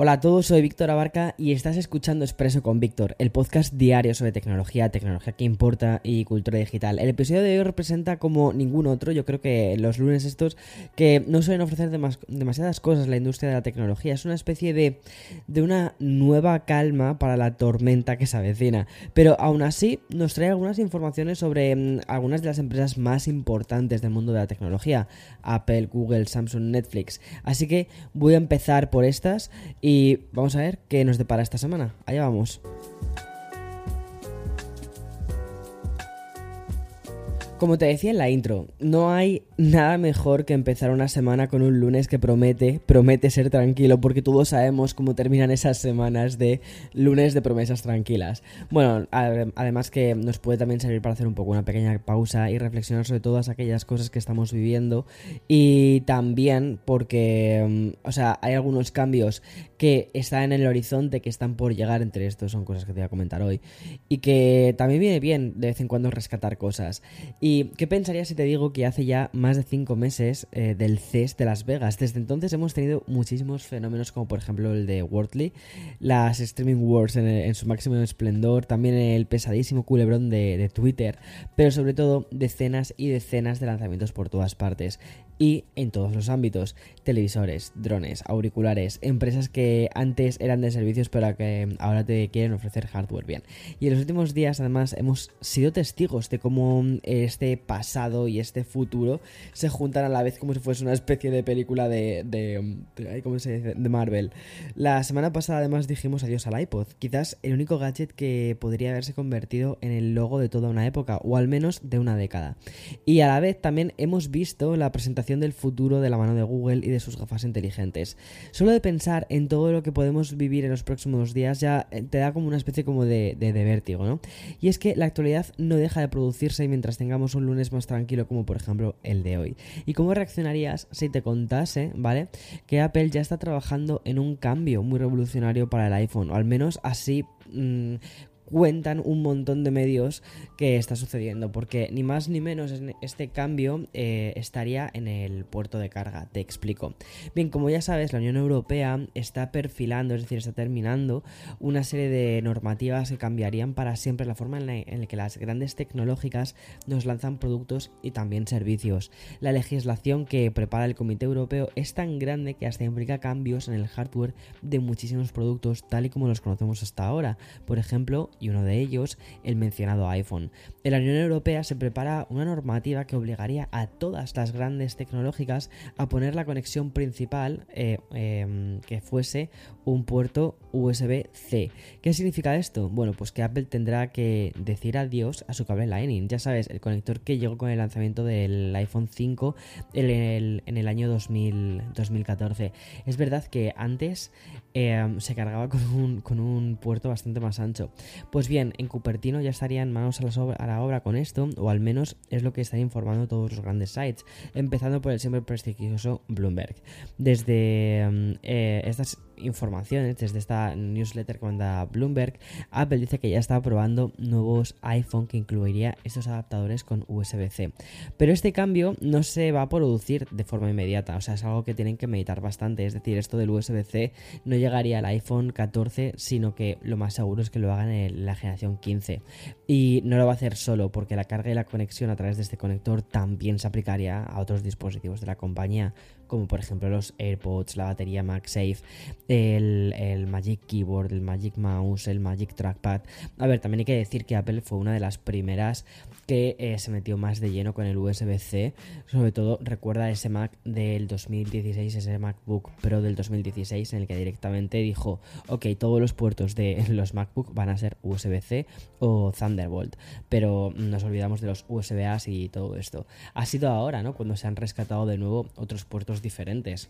Hola a todos, soy Víctor Abarca y estás escuchando Expreso con Víctor, el podcast diario sobre tecnología, tecnología que importa y cultura digital. El episodio de hoy representa como ningún otro, yo creo que los lunes estos, que no suelen ofrecer demasiadas cosas la industria de la tecnología. Es una especie de, de una nueva calma para la tormenta que se avecina. Pero aún así nos trae algunas informaciones sobre mm, algunas de las empresas más importantes del mundo de la tecnología. Apple, Google, Samsung, Netflix. Así que voy a empezar por estas vamos a ver qué nos depara esta semana. Allá vamos. Como te decía en la intro, no hay nada mejor que empezar una semana con un lunes que promete, promete ser tranquilo, porque todos sabemos cómo terminan esas semanas de lunes de promesas tranquilas. Bueno, además que nos puede también servir para hacer un poco una pequeña pausa y reflexionar sobre todas aquellas cosas que estamos viviendo y también porque, mm, o sea, hay algunos cambios que están en el horizonte, que están por llegar entre estos, son cosas que te voy a comentar hoy, y que también viene bien de vez en cuando rescatar cosas. ¿Y qué pensarías si te digo que hace ya más de 5 meses eh, del CES de Las Vegas? Desde entonces hemos tenido muchísimos fenómenos como por ejemplo el de Worldly, las Streaming Wars en, su máximo esplendor, también el pesadísimo culebrón de Twitter, pero sobre todo decenas y decenas de lanzamientos por todas partes y en todos los ámbitos, televisores, drones, auriculares, empresas que antes eran de servicios pero que ahora te quieren ofrecer hardware bien. Y en los últimos días además hemos sido testigos de cómo este pasado y este futuro se juntan a la vez como si fuese una especie de película de, de, ¿cómo se dice? de Marvel. La semana pasada además dijimos adiós al iPod, quizás el único gadget que podría haberse convertido en el logo de toda una época o al menos de una década. Y a la vez también hemos visto la presentación del futuro de la mano de Google y de sus gafas inteligentes. Solo de pensar en todo lo que podemos vivir en los próximos días ya eh, te da como una especie como de, de, vértigo, ¿no? Y es que la actualidad no deja de producirse mientras tengamos un lunes más tranquilo como por ejemplo el de hoy. ¿Y cómo reaccionarías si te contase, ¿vale? Que Apple ya está trabajando en un cambio muy revolucionario para el iPhone, o al menos así mm, cuentan un montón de medios que está sucediendo, porque ni más ni menos este cambio eh, estaría en el puerto de carga, te explico. Bien, como ya sabes, la Unión Europea está perfilando, es decir, está terminando una serie de normativas que cambiarían para siempre la forma en la, que las grandes tecnológicas nos lanzan productos y también servicios. La legislación que prepara el Comité Europeo es tan grande que hasta implica cambios en el hardware de muchísimos productos tal y como los conocemos hasta ahora. Por ejemplo, y uno de ellos el mencionado iPhone. En la Unión Europea se prepara una normativa que obligaría a todas las grandes tecnológicas a poner la conexión principal eh, em, que fuese un puerto USB-C. ¿Qué significa esto? Bueno, pues que Apple tendrá que decir adiós a su cable Lightning. Ya sabes, el conector que llegó con el lanzamiento del iPhone 5 en el, año 2014. Es verdad que antes em, se cargaba con un, con un puerto bastante más ancho. Pues bien, en Cupertino ya estarían manos a la, obra con esto, o al menos es lo que están informando todos los grandes sites, empezando por el siempre prestigioso Bloomberg. Desde mm, eh, estas informaciones, desde esta newsletter que manda Bloomberg, Apple dice que ya está probando nuevos iPhone que incluiría estos adaptadores con USB-C. Pero este cambio no se va a producir de forma inmediata, o sea, es algo que tienen que meditar bastante, es decir, esto del USB-C no llegaría al iPhone 14, sino que lo más seguro es que lo hagan en la generación 15. Y no lo va a hacer solo, porque la carga y la conexión a través de este conector también se aplicaría a otros dispositivos de la compañía, como por ejemplo los AirPods, la batería MagSafe, el, Magic Keyboard, el Magic Mouse, el Magic Trackpad. A ver, también hay que decir que Apple fue una de las primeras que eh, se metió más de lleno con el USB-C. Sobre todo recuerda ese Mac del 2016, ese MacBook Pro del 2016, en el que directamente dijo, ok, todos los puertos de los MacBook van a ser USB-C o Thunderbolt, pero nos olvidamos de los USB-A y todo esto. Ha sido ahora, ¿no? Cuando se han rescatado de nuevo otros puertos diferentes.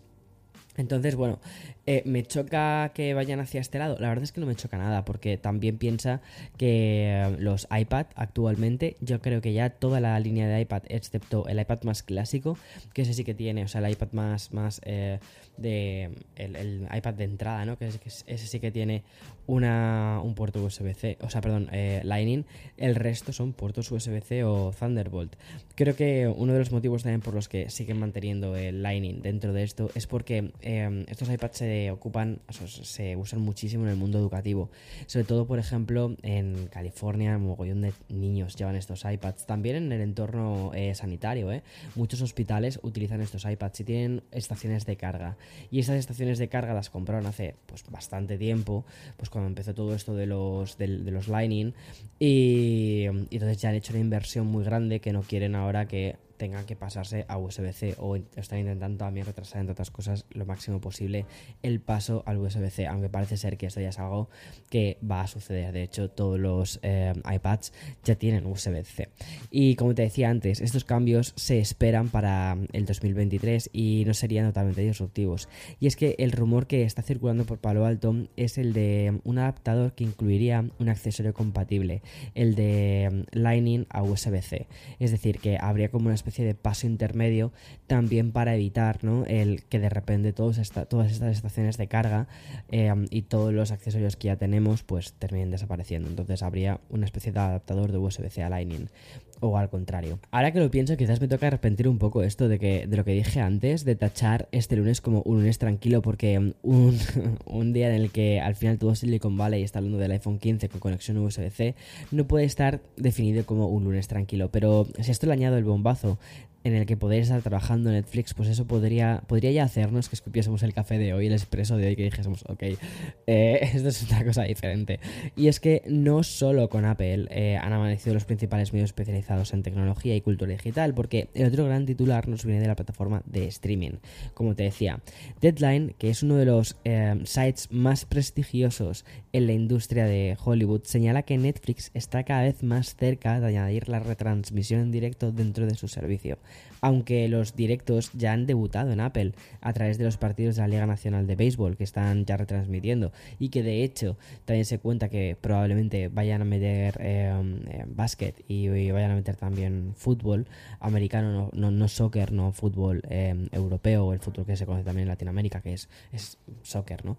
Entonces, bueno, eh, ¿me choca que vayan hacia este lado? La verdad es que no me choca nada, porque también piensa que eh, los iPad actualmente, yo creo que ya toda la línea de iPad, excepto el iPad más clásico, que ese sí que tiene, o sea, el iPad más, más eh, de. El, iPad de entrada, ¿no? Que, ese sí que tiene una, un puerto USB-C, o sea, perdón, Lightning. El resto son puertos USB-C o Thunderbolt. Creo que uno de los motivos también por los que siguen manteniendo el Lightning dentro de esto es porque Em, estos iPads se ocupan, se usan muchísimo en el mundo educativo. Sobre todo, por ejemplo, en California, un mogollón de niños llevan estos iPads. También en el entorno eh, sanitario, ¿eh? Muchos hospitales utilizan estos iPads y tienen estaciones de carga. Y esas estaciones de carga las compraron hace pues bastante tiempo, pues cuando empezó todo esto de los, de, los Lightning. Y, y entonces ya han hecho una inversión muy grande que no quieren ahora que tengan que pasarse a USB-C o están intentando también retrasar entre otras cosas lo máximo posible el paso al USB-C, aunque parece ser que esto ya es algo que va a suceder. De hecho, todos los eh, iPads ya tienen USB-C. Y como te decía antes, estos cambios se esperan para el 2023 y no serían totalmente disruptivos. Y es que el rumor que está circulando por Palo Alto es el de un adaptador que incluiría un accesorio compatible, el de Lightning a USB-C. Es decir, que habría como una especie de paso intermedio también para evitar ¿no? el que de repente todos todas estas estaciones de carga eh, y todos los accesorios que ya tenemos pues terminen desapareciendo. Entonces habría una especie de adaptador de USB-C a Lightning o al contrario. Ahora que lo pienso, quizás me toca arrepentir un poco esto de que de lo que dije antes, de tachar este lunes como un lunes tranquilo, porque un, un día en el que al final todo Silicon Valley está hablando del iPhone 15 con conexión USB-C, no puede estar definido como un lunes tranquilo. Pero si esto le añado el bombazo en el que podéis estar trabajando Netflix, pues eso podría, podría ya hacernos que escupiésemos el café de hoy, el expreso de hoy, que dijésemos, ok, eh, esto es otra cosa diferente. Y es que no solo con Apple eh, han amanecido los principales medios especializados en tecnología y cultura digital, porque el otro gran titular nos viene de la plataforma de streaming. Como te decía, Deadline, que es uno de los eh, sites más prestigiosos en la industria de Hollywood, señala que Netflix está cada vez más cerca de añadir la retransmisión en directo dentro de su servicio aunque los directos ya han debutado en Apple a través de los partidos de la Liga Nacional de Béisbol que están ya retransmitiendo y que de hecho también se cuenta que probablemente vayan a meter eh, eh, básquet y, vayan a meter también fútbol americano, no, no, soccer, no fútbol eh, europeo o el fútbol que se conoce también en Latinoamérica, que es, es soccer, ¿no?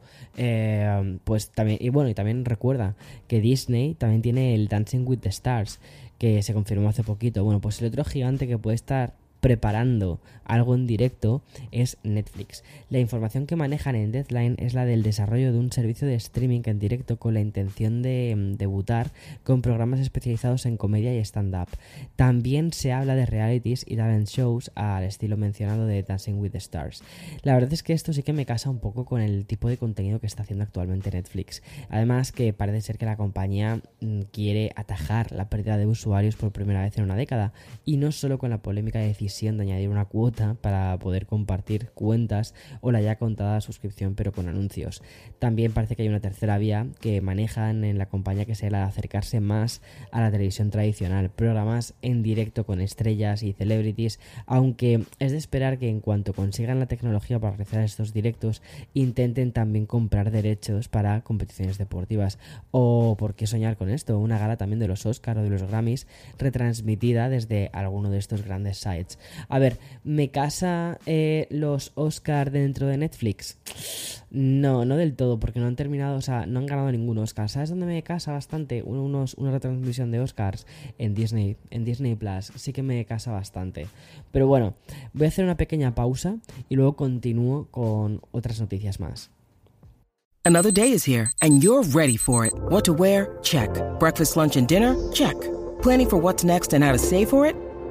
pues también, y bueno, y también recuerda que Disney también tiene el Dancing with the Stars que se confirmó hace poquito. Bueno, pues el otro gigante que puede estar preparando algo en directo es Netflix. La información que manejan en Deadline es la del desarrollo de un servicio de streaming en directo con la intención de mm, debutar con programas especializados en comedia y stand-up. También se habla de realities y talent shows al estilo mencionado de Dancing with the Stars. La verdad es que esto sí que me casa un poco con el tipo de contenido que está haciendo actualmente Netflix. Además que parece ser que la compañía mm, quiere atajar la pérdida de usuarios por primera vez en una década y no solo con la polémica de de añadir una cuota para poder compartir cuentas o la ya contada suscripción pero con anuncios. También parece que hay una tercera vía que manejan en la compañía que sea la de acercarse más a la televisión tradicional, programas en directo con estrellas y celebrities, aunque es de esperar que en cuanto consigan la tecnología para realizar estos directos intenten también comprar derechos para competiciones deportivas. O por qué soñar con esto, una gala también de los Oscar o de los Grammys retransmitida desde alguno de estos grandes sites. A ver, ¿me casa eh, los Oscar dentro de Netflix? No, no del todo, porque no han terminado, o sea, no han ganado ningún Oscar. ¿Sabes dónde me casa bastante? Unos, una retransmisión de Oscars en Disney, en Disney Plus. Sí que me casa bastante. Pero bueno, voy a hacer una pequeña pausa y luego continúo con otras noticias más. Another day is here and you're ready for it. What to wear? Check. Breakfast, lunch and dinner? Check. Planning for what's next and how to save for it?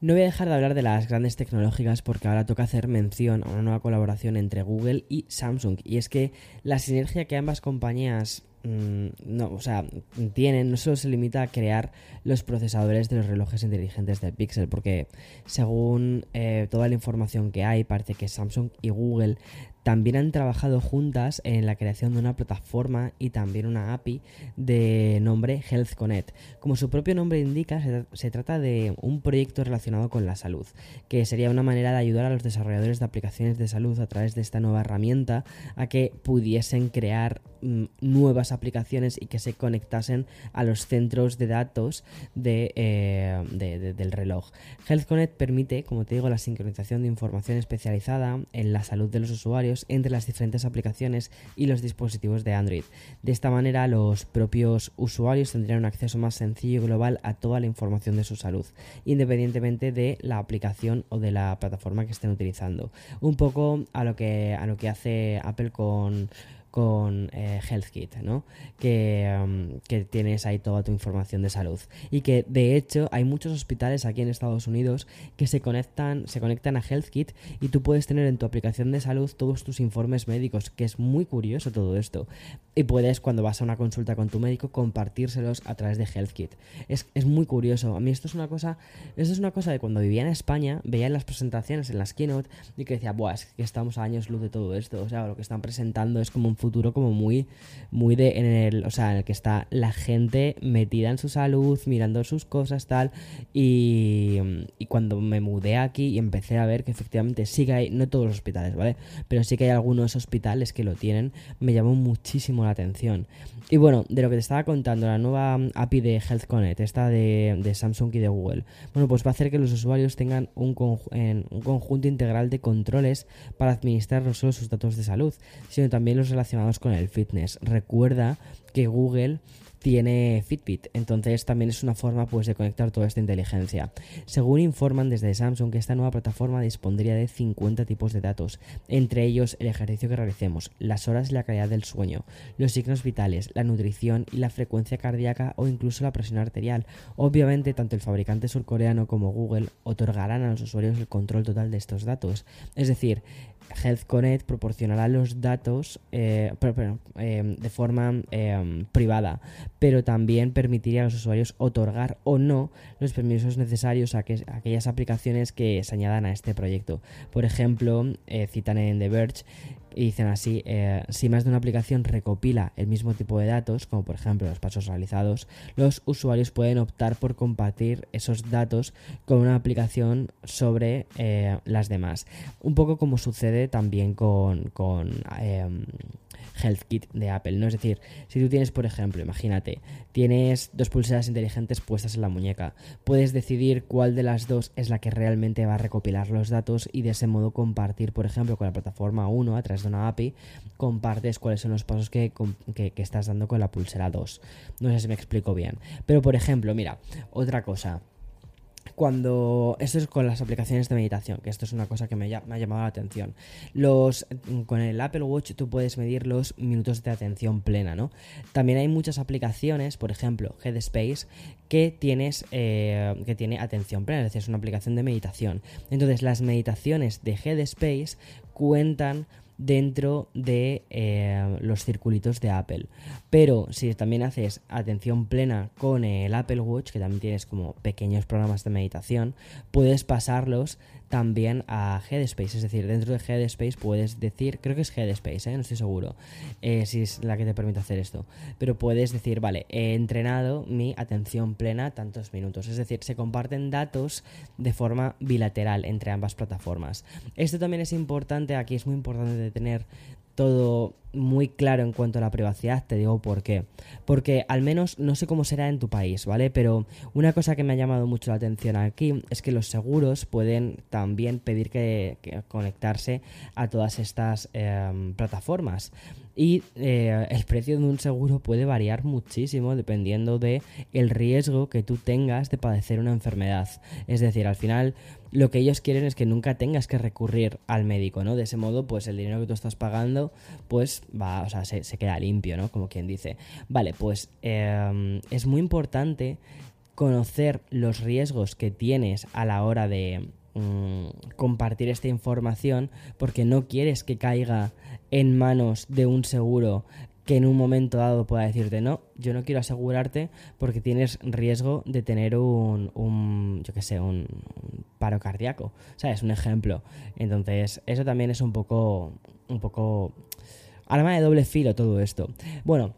No voy a dejar de hablar de las grandes tecnológicas porque ahora toca hacer mención a una nueva colaboración entre Google y Samsung. Y es que la sinergia que ambas compañías mm, no, o sea, tienen no solo se limita a crear los procesadores de los relojes inteligentes del Pixel, porque según eh, toda la información que hay, parece que Samsung y Google también han trabajado juntas en la creación de una plataforma y también una API de nombre Health Connect. Como su propio nombre indica, se, trata de un proyecto relacionado con la salud, que sería una manera de ayudar a los desarrolladores de aplicaciones de salud a través de esta nueva herramienta a que pudiesen crear mm, nuevas aplicaciones y que se conectasen a los centros de datos eh, del reloj. Health Connect permite, como te digo, la sincronización de información especializada en la salud de los usuarios entre las diferentes aplicaciones y los dispositivos de Android. De esta manera, los propios usuarios tendrían un acceso más sencillo y global a toda la información de su salud, independientemente de la aplicación o de la plataforma que estén utilizando. Un poco a lo que, a lo que hace Apple con con eh, HealthKit, ¿no? Que, um, que, tienes ahí toda tu información de salud. Y que de hecho hay muchos hospitales aquí en Estados Unidos que se conectan, se conectan a HealthKit y tú puedes tener en tu aplicación de salud todos tus informes médicos, que es muy curioso todo esto. Y puedes, cuando vas a una consulta con tu médico, compartírselos a través de HealthKit. Es, es muy curioso. A mí esto es una cosa. Esto es una cosa de cuando vivía en España, veía en las presentaciones, en las keynote, y que decía, Buah, es que estamos a años luz de todo esto. O sea, lo que están presentando es como un futuro como muy, muy de, en el, o sea, en el que está la gente metida en su salud, mirando sus cosas, tal, y, y cuando me mudé aquí y empecé a ver que efectivamente sí que hay, no todos los hospitales, ¿vale? Pero sí que hay algunos hospitales que lo tienen, me llamó muchísimo la atención. Y bueno, de lo que te estaba contando, la nueva API de Health Connect, esta de, de Samsung y de Google, bueno, pues va a hacer que los usuarios tengan un, un conjunto integral de controles para administrar no solo sus datos de salud, sino también los relacionados con el fitness. Recuerda que Google tiene Fitbit, entonces también es una forma pues de conectar toda esta inteligencia. Según informan desde Samsung que esta nueva plataforma dispondría de 50 tipos de datos, entre ellos el ejercicio que realicemos, las horas y la calidad del sueño, los signos vitales, la nutrición y la frecuencia cardíaca o incluso la presión arterial. Obviamente tanto el fabricante surcoreano como Google otorgarán a los usuarios el control total de estos datos. Es decir, Health Connect proporcionará los datos eh, eh, de forma eh, privada, pero también permitiría a los usuarios otorgar o no los permisos necesarios a, que, aquellas aplicaciones que se añadan a este proyecto. Por ejemplo, eh, citan en The Verge y dicen así, eh, si más de una aplicación recopila el mismo tipo de datos, como por ejemplo los pasos realizados, los usuarios pueden optar por compartir esos datos con una aplicación sobre eh, las demás. Un poco como sucede también con, em, Health Kit de Apple, ¿no? Es decir, si tú tienes, por ejemplo, imagínate, tienes dos pulseras inteligentes puestas en la muñeca, puedes decidir cuál de las dos es la que realmente va a recopilar los datos y de ese modo compartir, por ejemplo, con la plataforma 1 a través de una API, compartes cuáles son los pasos que, que, que estás dando con la pulsera 2. No sé si me explico bien. Pero, por ejemplo, mira, otra cosa cuando esto es con las aplicaciones de meditación, que esto es una cosa que me, ha llamado la atención. Los con el Apple Watch tú puedes medir los minutos de atención plena, ¿no? También hay muchas aplicaciones, por ejemplo, Headspace, que tienes eh, que tiene atención plena, es decir, es una aplicación de meditación. Entonces, las meditaciones de Headspace cuentan dentro de eh, los circulitos de Apple. Pero si también haces atención plena con el Apple Watch, que también tienes como pequeños programas de meditación, puedes pasarlos también a Headspace. Es decir, dentro de Headspace puedes decir, creo que es Headspace, ¿eh? no estoy seguro eh, si es la que te permite hacer esto. Pero puedes decir, vale, he entrenado mi atención plena tantos minutos. Es decir, se comparten datos de forma bilateral entre ambas plataformas. Esto también es importante, aquí es muy importante de tener todo muy claro en cuanto a la privacidad, te digo por qué. Porque al menos no sé cómo será en tu país, ¿vale? Pero una cosa que me ha llamado mucho la atención aquí es que los seguros pueden también pedir que, conectarse a todas estas em, plataformas. Y eh, el precio de un seguro puede variar muchísimo dependiendo de el riesgo que tú tengas de padecer una enfermedad. Es decir, al final lo que ellos quieren es que nunca tengas que recurrir al médico, ¿no? De ese modo, pues el dinero que tú estás pagando, pues va, o sea, se, queda limpio, ¿no? Como quien dice. Vale, pues em, es muy importante conocer los riesgos que tienes a la hora de mm, compartir esta información porque no quieres que caiga en manos de un seguro que en un momento dado pueda decirte no, yo no quiero asegurarte porque tienes riesgo de tener un, un yo qué sé, un, paro cardíaco, ¿sabes? Un ejemplo. Entonces, eso también es un poco, un poco arma de doble filo todo esto. Bueno,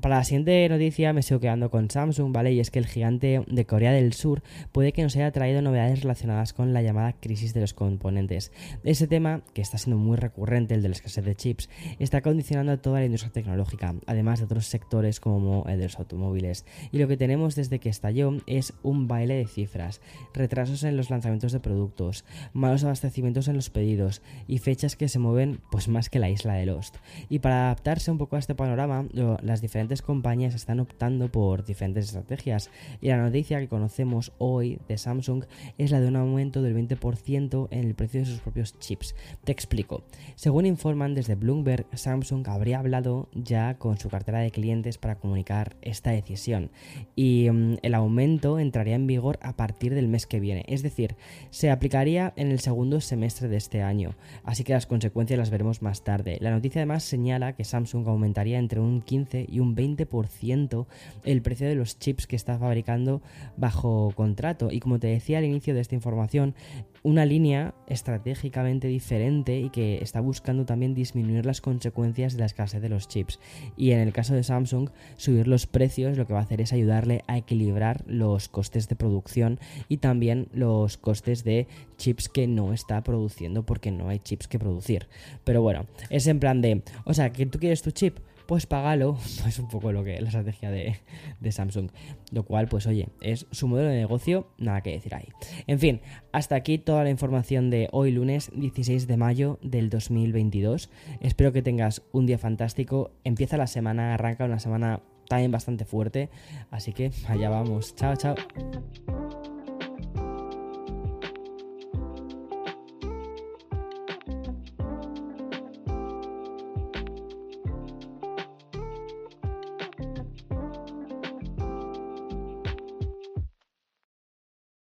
para la siguiente noticia me sigo quedando con Samsung, ¿vale? Y es que el gigante de Corea del Sur puede que nos haya traído novedades relacionadas con la llamada crisis de los componentes. Ese tema, que está siendo muy recurrente, el de la escasez de chips, está condicionando a toda la industria tecnológica, además de otros sectores como el de los automóviles. Y lo que tenemos desde que estalló es un baile de cifras, retrasos en los lanzamientos de productos, malos abastecimientos en los pedidos y fechas que se mueven pues más que la isla de Lost. Y para adaptarse un poco a este panorama, las diferentes compañías están optando por diferentes estrategias y la noticia que conocemos hoy de Samsung es la de un aumento del 20% en el precio de sus propios chips. Te explico. Según informan desde Bloomberg, Samsung habría hablado ya con su cartera de clientes para comunicar esta decisión y mm, el aumento entraría en vigor a partir del mes que viene, es decir, se aplicaría en el segundo semestre de este año, así que las consecuencias las veremos más tarde. La noticia además señala que Samsung aumentaría entre un 15 y un 20% el precio de los chips que está fabricando bajo contrato. Y como te decía al inicio de esta información, una línea estratégicamente diferente y que está buscando también disminuir las consecuencias de la escasez de los chips. Y en el caso de Samsung, subir los precios lo que va a hacer es ayudarle a equilibrar los costes de producción y también los costes de chips que no está produciendo porque no hay chips que producir. Pero bueno, es en plan de, o sea, que tú quieres tu chip, pues págalo. Es un poco lo que la estrategia de, de, Samsung. Lo cual, pues oye, es su modelo de negocio, nada que decir ahí. En fin, hasta aquí toda la información de hoy lunes 16 de mayo del 2022. Espero que tengas un día fantástico. Empieza la semana, arranca una semana también bastante fuerte. Así que allá vamos. Chao, chao.